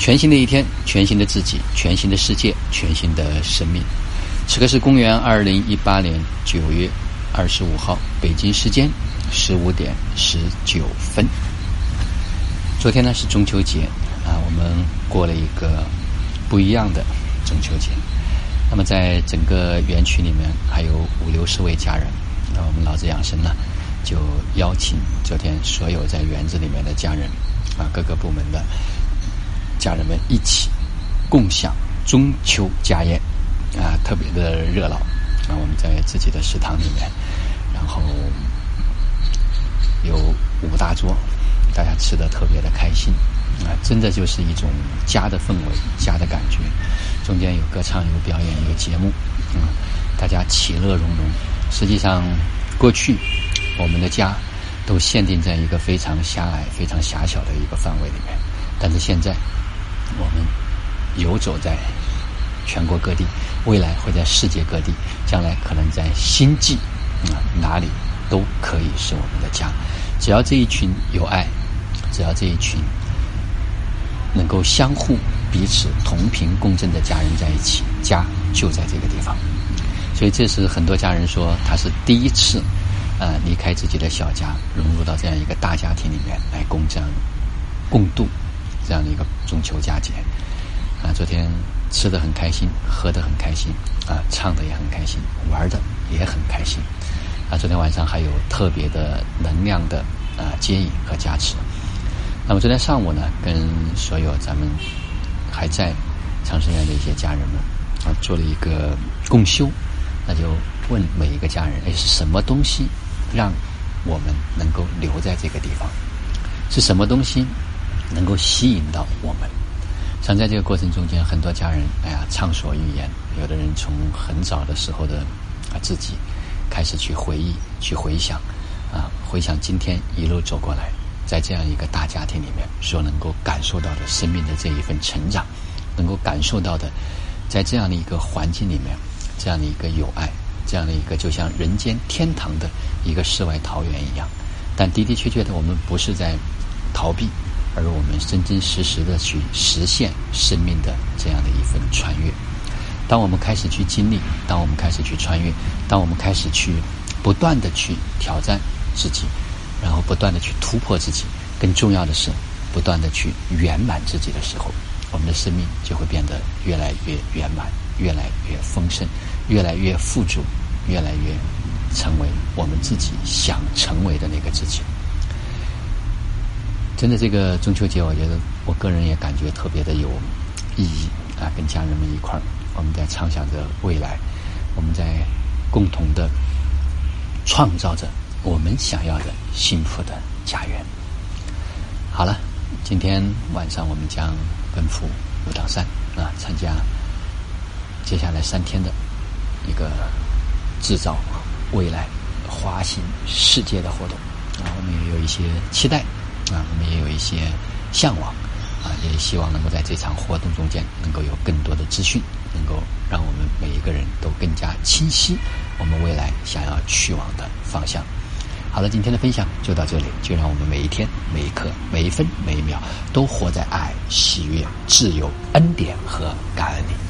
全新的一天，全新的自己，全新的世界，全新的生命。此刻是公元二零一八年九月二十五号，北京时间十五点十九分。昨天呢是中秋节啊，我们过了一个不一样的中秋节。那么在整个园区里面还有五六十位家人，那我们老子养生呢就邀请昨天所有在园子里面的家人啊，各个部门的。家人们一起共享中秋家宴，啊，特别的热闹。啊，我们在自己的食堂里面，然后有五大桌，大家吃的特别的开心。啊，真的就是一种家的氛围，家的感觉。中间有歌唱，有表演，有节目，嗯，大家其乐融融。实际上，过去我们的家都限定在一个非常狭隘、非常狭小的一个范围里面，但是现在。我们游走在全国各地，未来会在世界各地，将来可能在星际啊哪里都可以是我们的家。只要这一群有爱，只要这一群能够相互彼此同频共振的家人在一起，家就在这个地方。所以这是很多家人说他是第一次啊离开自己的小家，融入到这样一个大家庭里面来共振共度。这样的一个中秋佳节，啊，昨天吃的很开心，喝的很开心，啊，唱的也很开心，玩的也很开心，啊，昨天晚上还有特别的能量的啊接引和加持。那么昨天上午呢，跟所有咱们还在长生院的一些家人们啊做了一个共修，那就问每一个家人，哎，是什么东西让我们能够留在这个地方？是什么东西？能够吸引到我们，像在这个过程中间，很多家人，哎呀，畅所欲言。有的人从很早的时候的啊自己开始去回忆、去回想，啊，回想今天一路走过来，在这样一个大家庭里面所能够感受到的生命的这一份成长，能够感受到的，在这样的一个环境里面，这样的一个友爱，这样的一个就像人间天堂的一个世外桃源一样。但的的确确的，我们不是在逃避。而我们真真实实的去实现生命的这样的一份穿越。当我们开始去经历，当我们开始去穿越，当我们开始去不断的去挑战自己，然后不断的去突破自己，更重要的是不断的去圆满自己的时候，我们的生命就会变得越来越圆满，越来越丰盛，越来越富足，越来越成为我们自己想成为的那个自己。真的，这个中秋节，我觉得我个人也感觉特别的有意义啊！跟家人们一块儿，我们在畅想着未来，我们在共同的创造着我们想要的幸福的家园。好了，今天晚上我们将奔赴武当山啊，参加接下来三天的一个制造未来滑行世界的活动啊，我们也有一些期待。啊，我们也有一些向往，啊，也希望能够在这场活动中间能够有更多的资讯，能够让我们每一个人都更加清晰我们未来想要去往的方向。好了，今天的分享就到这里，就让我们每一天、每一刻、每一分、每一秒都活在爱、喜悦、自由、恩典和感恩里。